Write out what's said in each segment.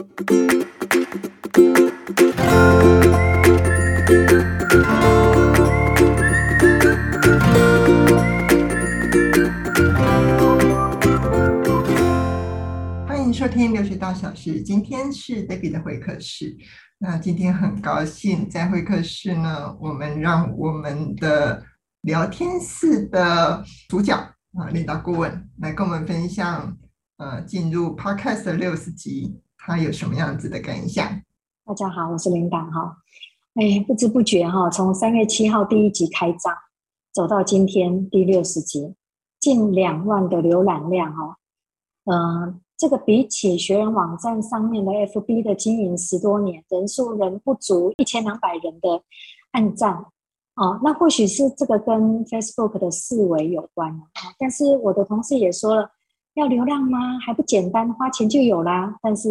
欢迎收听留学大小事，今天是 Debbie 的会客室。那今天很高兴在会客室呢，我们让我们的聊天室的主角啊，领导顾问来跟我们分享，呃，进入 Podcast 的六十集，他有什么样子的感想？大家好，我是琳达哈。哎，不知不觉哈，从三月七号第一集开张，走到今天第六十集，近两万的浏览量哈，嗯、这个比起学员网站上面的 FB 的经营十多年，人数仍不足一千两百人的按赞哦，那或许是这个跟 Facebook 的思维有关。但是我的同事也说了，要流量吗？还不简单，花钱就有啦。但是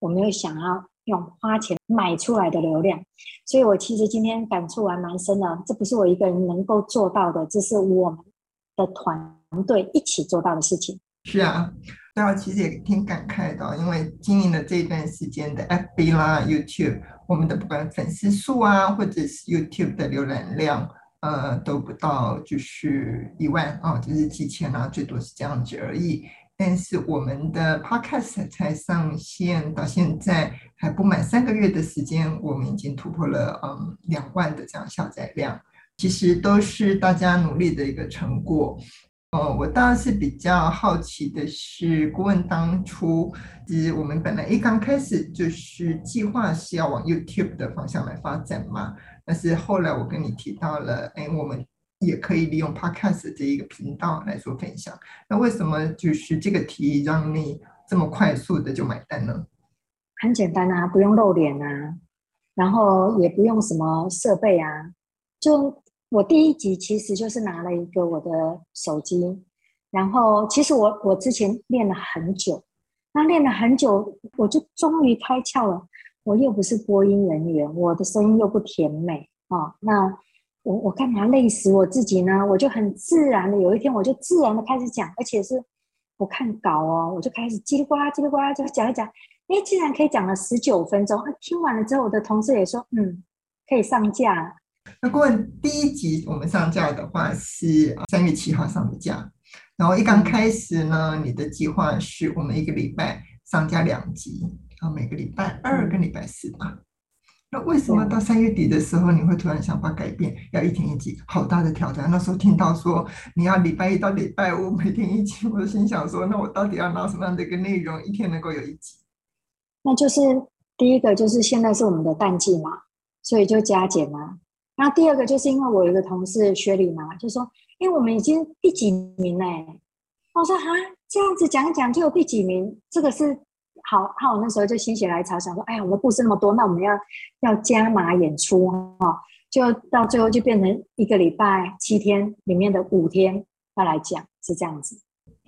我没有想要用花钱买出来的流量，所以我其实今天感触还蛮深的。这不是我一个人能够做到的，这是我们的团队一起做到的事情。是啊。对啊，其实也挺感慨的，因为经营了这一段时间的 FB 啦、YouTube，我们的不管粉丝数啊，或者是 YouTube 的浏览量，呃，都不到就是一万啊，就是几千啊，最多是这样子而已。但是我们的 Podcast 才上线到现在还不满三个月的时间，我们已经突破了嗯两万的这样下载量，其实都是大家努力的一个成果。哦，我当然是比较好奇的是，顾问当初，其实我们本来一刚开始就是计划是要往 YouTube 的方向来发展嘛，但是后来我跟你提到了，哎，我们也可以利用 Podcast 这一个频道来做分享。那为什么就是这个提议让你这么快速的就买单呢？很简单啊，不用露脸啊，然后也不用什么设备啊，就。我第一集其实就是拿了一个我的手机，然后其实我我之前练了很久，那练了很久，我就终于开窍了。我又不是播音人员，我的声音又不甜美啊、哦，那我我干嘛累死我自己呢？我就很自然的，有一天我就自然的开始讲，而且是不看稿哦，我就开始叽里呱啦叽里呱啦就讲一讲，哎，竟然可以讲了十九分钟。啊，听完了之后，我的同事也说，嗯，可以上架。那顾问第一集我们上架的话是三月七号上的架，然后一刚开始呢，你的计划是我们一个礼拜上架两集，然后每个礼拜二跟礼拜四吧。那为什么到三月底的时候你会突然想法改变，要一天一集？好大的挑战！那时候听到说你要礼拜一到礼拜五每天一集，我就心想说，那我到底要拿什么样的一个内容，一天能够有一集？那就是第一个就是现在是我们的淡季嘛，所以就加减嘛。那第二个就是因为我有一个同事学理嘛，就说，因为我们已经第几名嘞？我说啊，这样子讲一讲就有第几名，这个是好那。我那时候就心血来潮想说，哎呀，我们故事那么多，那我们要要加码演出哈，就到最后就变成一个礼拜七天里面的五天要来讲，是这样子。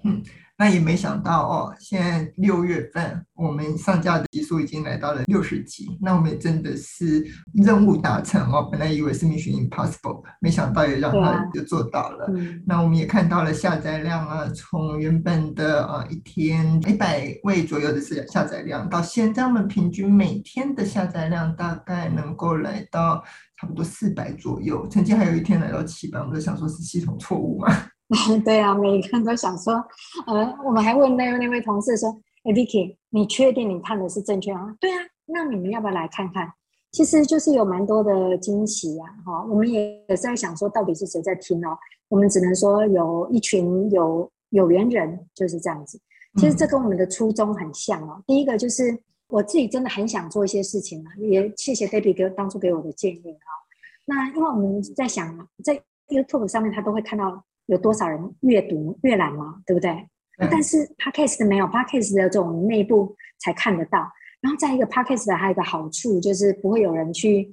嗯。那也没想到哦，现在六月份我们上架的集数已经来到了六十集，那我们也真的是任务达成哦。本来以为是 Mission Impossible，没想到也让他就做到了。嗯、那我们也看到了下载量啊，从原本的啊一天一百位左右的下下载量，到现在我们平均每天的下载量大概能够来到差不多四百左右，曾经还有一天来到七百，我们都想说是系统错误嘛。对啊，每个人都想说，呃，我们还问那位那位同事说，哎，Vicky，你确定你看的是正确啊？对啊，那你们要不要来看看？其实就是有蛮多的惊喜呀，哈，我们也在想说，到底是谁在听哦？我们只能说有一群有有缘人就是这样子。其实这跟我们的初衷很像哦。第一个就是我自己真的很想做一些事情啊，也谢谢 Debbie 哥当初给我的建议啊。那因为我们在想，在 YouTube 上面他都会看到。有多少人阅读阅览嘛？对不对？嗯、但是 Podcast 没有 Podcast 的这种内部才看得到。然后再一个 Podcast 的还有一个好处就是不会有人去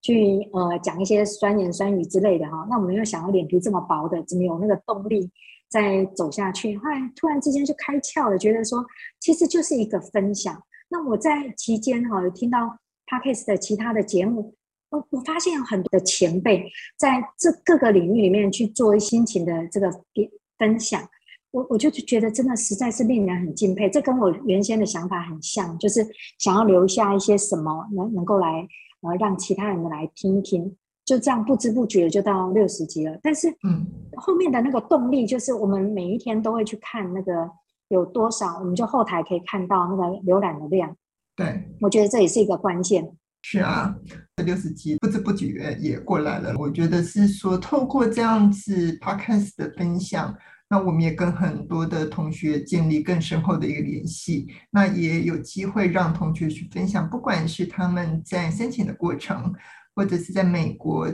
去呃讲一些酸言酸语之类的哈。那我们又想要脸皮这么薄的，怎么有那个动力再走下去？后来突然之间就开窍了，觉得说其实就是一个分享。那我在期间哈有听到 Podcast 的其他的节目。我我发现有很多的前辈在这各个领域里面去做心情的这个分享，我我就觉得真的实在是令人很敬佩，这跟我原先的想法很像，就是想要留下一些什么能能够来呃让其他人来听一听，就这样不知不觉就到六十集了。但是嗯，后面的那个动力就是我们每一天都会去看那个有多少，我们就后台可以看到那个浏览的量。对，我觉得这也是一个关键。是啊，这六十集不知不觉也过来了。我觉得是说透过这样子 podcast 的分享。那我们也跟很多的同学建立更深厚的一个联系，那也有机会让同学去分享，不管是他们在申请的过程，或者是在美国，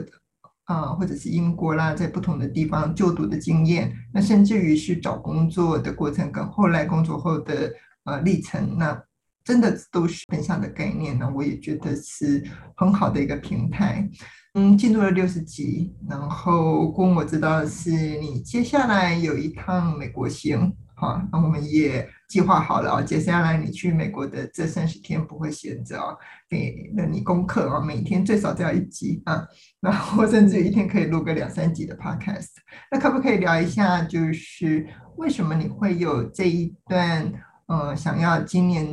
啊、或者是英国啦，在不同的地方就读的经验，那甚至于是找工作的过程跟后来工作后的呃历程，那真的都是分享的概念呢，我也觉得是很好的一个平台。嗯，进入了六十集，然后供我知道是你接下来有一趟美国行，好，那我们也计划好了啊，接下来你去美国的这三十天不会闲着啊，给了你功课啊，每天最少都要一集啊，然后甚至一天可以录个两三集的 podcast。那可不可以聊一下，就是为什么你会有这一段呃想要今年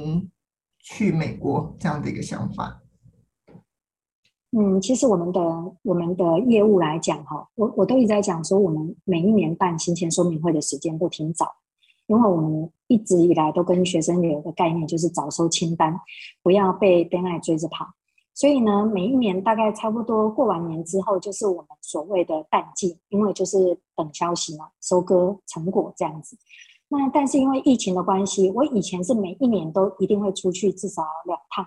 去美国这样的一个想法？嗯，其实我们的我们的业务来讲，哈，我我都一直在讲说，我们每一年办行前说明会的时间都挺早，因为我们一直以来都跟学生有一个概念，就是早收清单，不要被 d e 追着跑。所以呢，每一年大概差不多过完年之后，就是我们所谓的淡季，因为就是等消息嘛，收割成果这样子。那但是因为疫情的关系，我以前是每一年都一定会出去至少两趟，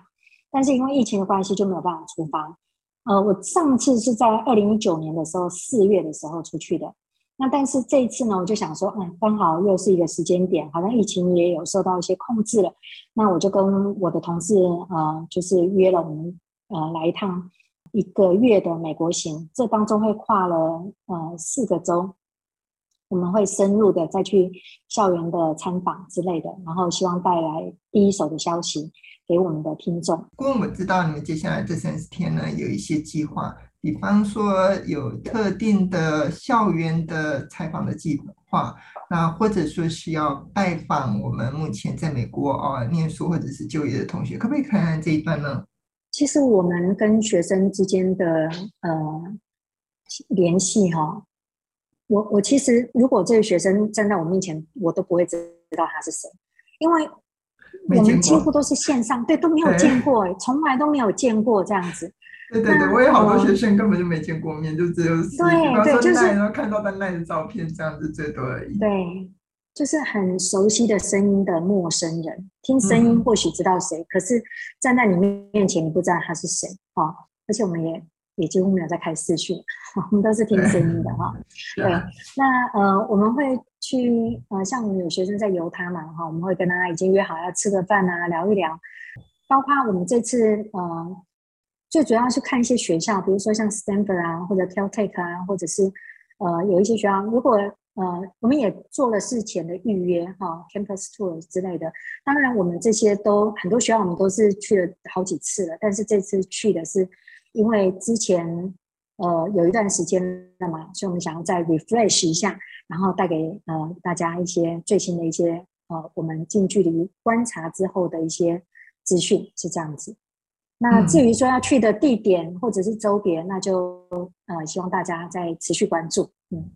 但是因为疫情的关系就没有办法出发。呃，我上次是在二零一九年的时候四月的时候出去的，那但是这一次呢，我就想说，嗯，刚好又是一个时间点，好像疫情也有受到一些控制了，那我就跟我的同事呃，就是约了我们呃来一趟一个月的美国行，这当中会跨了呃四个州，我们会深入的再去校园的参访之类的，然后希望带来第一手的消息。给我们的听众。不过我知道你们接下来这三十天呢，有一些计划，比方说有特定的校园的采访的计划，那或者说是要拜访我们目前在美国哦念书或者是就业的同学，可不可以看看这一段呢？其实我们跟学生之间的呃联系哈、哦，我我其实如果这个学生站在我面前，我都不会知道他是谁，因为。我们几乎都是线上，对，都没有见过，哎，从来都没有见过这样子。对对对，我有好多学生根本就没见过面，就只有对对，就是看到他那的照片这样子最多而已。对，就是很熟悉的声音的陌生人，听声音或许知道谁，可是站在你面前，你不知道他是谁啊。而且我们也也几乎没有在开视讯，我 们都是听声音的哈。对，那呃，我们会。去呃，像我们有学生在犹他嘛，哈，我们会跟他已经约好要吃个饭啊，聊一聊。包括我们这次呃，最主要是看一些学校，比如说像 Stanford 啊，或者 Caltech 啊，或者是呃有一些学校，如果呃我们也做了事前的预约哈，Campus Tour 之类的。当然，我们这些都很多学校我们都是去了好几次了，但是这次去的是因为之前呃有一段时间了嘛，所以我们想要再 refresh 一下。然后带给呃大家一些最新的一些呃我们近距离观察之后的一些资讯是这样子。那至于说要去的地点或者是周边，那就呃希望大家再持续关注。嗯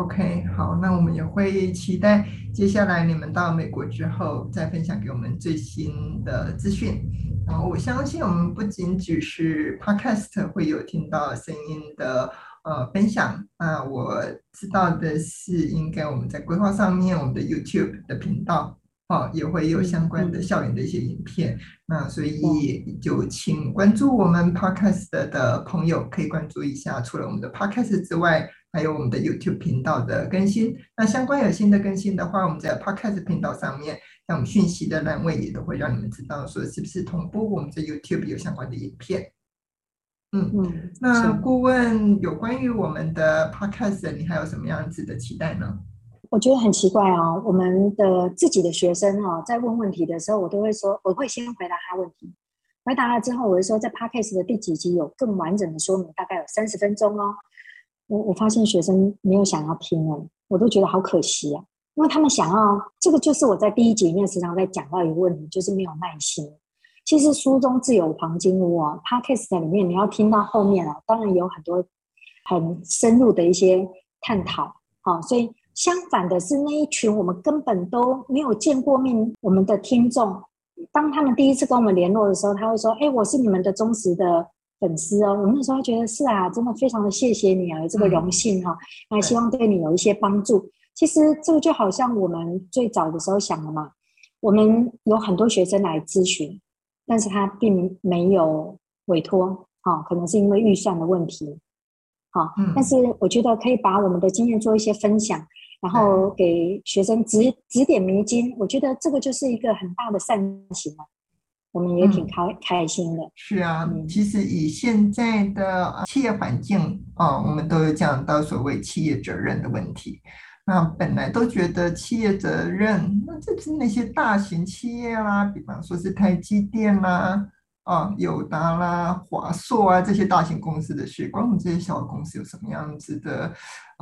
，OK，好，那我们也会期待接下来你们到美国之后再分享给我们最新的资讯。然后我相信我们不仅只是 Podcast 会有听到声音的。呃，分享啊，我知道的是，应该我们在规划上面，我们的 YouTube 的频道哦，也会有相关的校园的一些影片。那所以就请关注我们 Podcast 的朋友，可以关注一下，除了我们的 Podcast 之外，还有我们的 YouTube 频道的更新。那相关有新的更新的话，我们在 Podcast 频道上面，像我们讯息的栏位也都会让你们知道，说是不是同步我们在 YouTube 有相关的影片。嗯嗯，那顾问有关于我们的 podcast，你还有什么样子的期待呢？我觉得很奇怪哦，我们的自己的学生哦，在问问题的时候，我都会说，我会先回答他问题，回答了之后，我会说，在 podcast 的第几集有更完整的说明，大概有三十分钟哦。我我发现学生没有想要听哦，我都觉得好可惜啊。因为他们想要这个，就是我在第一集里面时常在讲到一个问题，就是没有耐心。其实书中自有黄金屋啊，Podcast 里面你要听到后面啊，当然有很多很深入的一些探讨。好，所以相反的是那一群我们根本都没有见过面，我们的听众，当他们第一次跟我们联络的时候，他会说：“哎，我是你们的忠实的。”粉丝哦，我那时候觉得是啊，真的非常的谢谢你啊，有这个荣幸哈，那、嗯、希望对你有一些帮助。其实这个就好像我们最早的时候想的嘛，我们有很多学生来咨询，但是他并没有委托，哈，可能是因为预算的问题，好，嗯、但是我觉得可以把我们的经验做一些分享，然后给学生指指点迷津，我觉得这个就是一个很大的善行了。我们也挺开、嗯、开心的。是啊，其实以现在的企业环境啊，我们都有讲到所谓企业责任的问题。那本来都觉得企业责任，那就是那些大型企业啦，比方说是台积电啦。啊，友达啦、华硕啊这些大型公司的事，关我们这些小公司有什么样子的？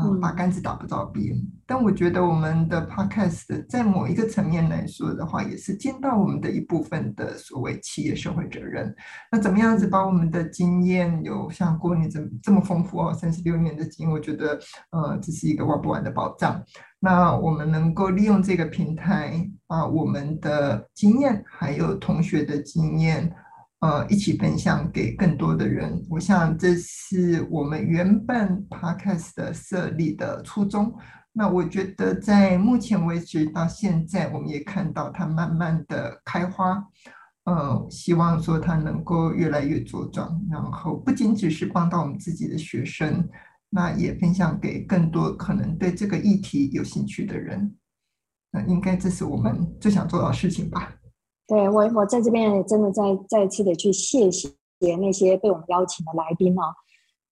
嗯，八竿子打不着边。嗯、但我觉得我们的 Podcast 在某一个层面来说的话，也是尽到我们的一部分的所谓企业社会责任。那怎么样子把我们的经验，有像郭你这么这么丰富哦，三十六年的经验，我觉得呃这是一个挖不完的宝藏。那我们能够利用这个平台，把我们的经验还有同学的经验。呃，一起分享给更多的人。我想这是我们原本 Podcast 的设立的初衷。那我觉得在目前为止到现在，我们也看到它慢慢的开花。呃，希望说它能够越来越茁壮，然后不仅只是帮到我们自己的学生，那也分享给更多可能对这个议题有兴趣的人。那应该这是我们最想做到的事情吧。对我，我在这边也真的再再次的去谢谢那些被我们邀请的来宾哦，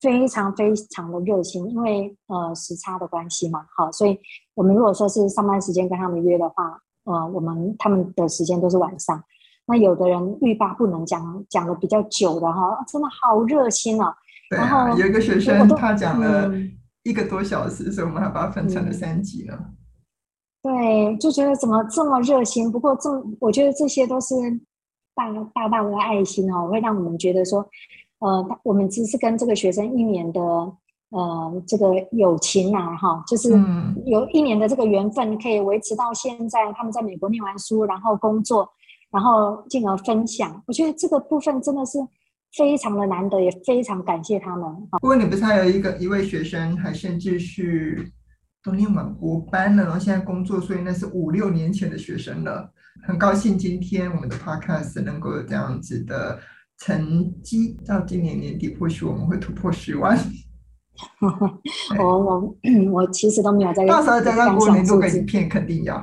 非常非常的热心，因为呃时差的关系嘛，好，所以我们如果说是上班时间跟他们约的话，呃，我们他们的时间都是晚上，那有的人欲罢不能讲讲的比较久的哈，真的好热心哦。对啊，然后有一个学生他讲了一个多小时，嗯，所以我们还把它分成了三集呢。对，就觉得怎么这么热心？不过这，我觉得这些都是大大大的爱心哦，会让我们觉得说，呃，我们只是跟这个学生一年的呃这个友情啊，哈，就是有一年的这个缘分可以维持到现在。他们在美国念完书，然后工作，然后进而分享。我觉得这个部分真的是非常的难得，也非常感谢他们。不过你不是还有一个一位学生，还甚至是。都念完国班了，然后现在工作，所以那是五六年前的学生了。很高兴今天我们的 Podcast 能够有这样子的成绩，到今年年底或许我们会突破十万。我我 我其实都没有在，到时候再让郭年录个影片，肯定要。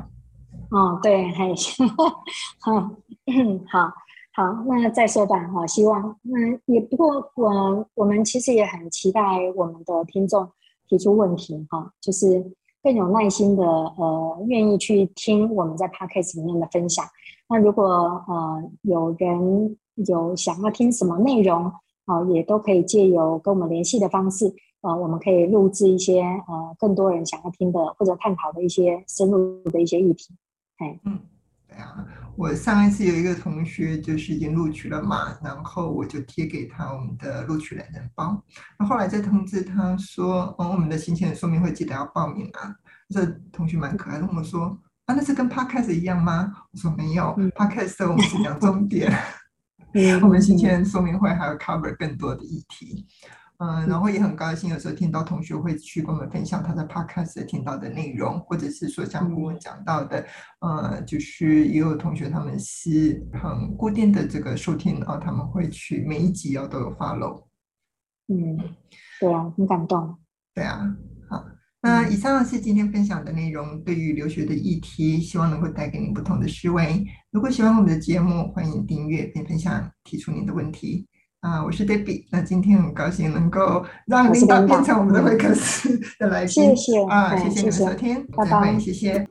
哦，对，还行。好，好，好，那再说吧。哈，希望那也不过我我们其实也很期待我们的听众。提出问题哈，就是更有耐心的呃，愿意去听我们在 Podcast 里面的分享。那如果呃有人有想要听什么内容啊、也都可以借由跟我们联系的方式，呃，我们可以录制一些呃更多人想要听的或者探讨的一些深入的一些议题。哎，嗯，对呀。我上一次有一个同学就是已经录取了嘛，然后我就贴给他我们的录取懒人包。那后来再通知他说，哦，我们的行前说明会记得要报名啊。这同学蛮可爱的，跟我说，啊，那是跟 Podcast 一样吗？我说没有，Podcast 我们是讲重点，我们行前说明会还要 cover 更多的议题。嗯，然后也很高兴，有时候听到同学会去跟我们分享他在 Podcast 听到的内容，或者是说像顾问讲到的，呃，就是也有同学他们是很固定的这个收听啊，他们会去每一集哦都有 follow。嗯，对啊，很感动。对啊，好，那以上是今天分享的内容，对于留学的议题，希望能够带给你不同的思维。如果喜欢我们的节目，欢迎订阅并分享，提出您的问题。啊，我是 Debbie。那今天很高兴能够让领导变成我们的维克斯的来，谢谢啊，谢谢你的收听，拜拜，谢谢。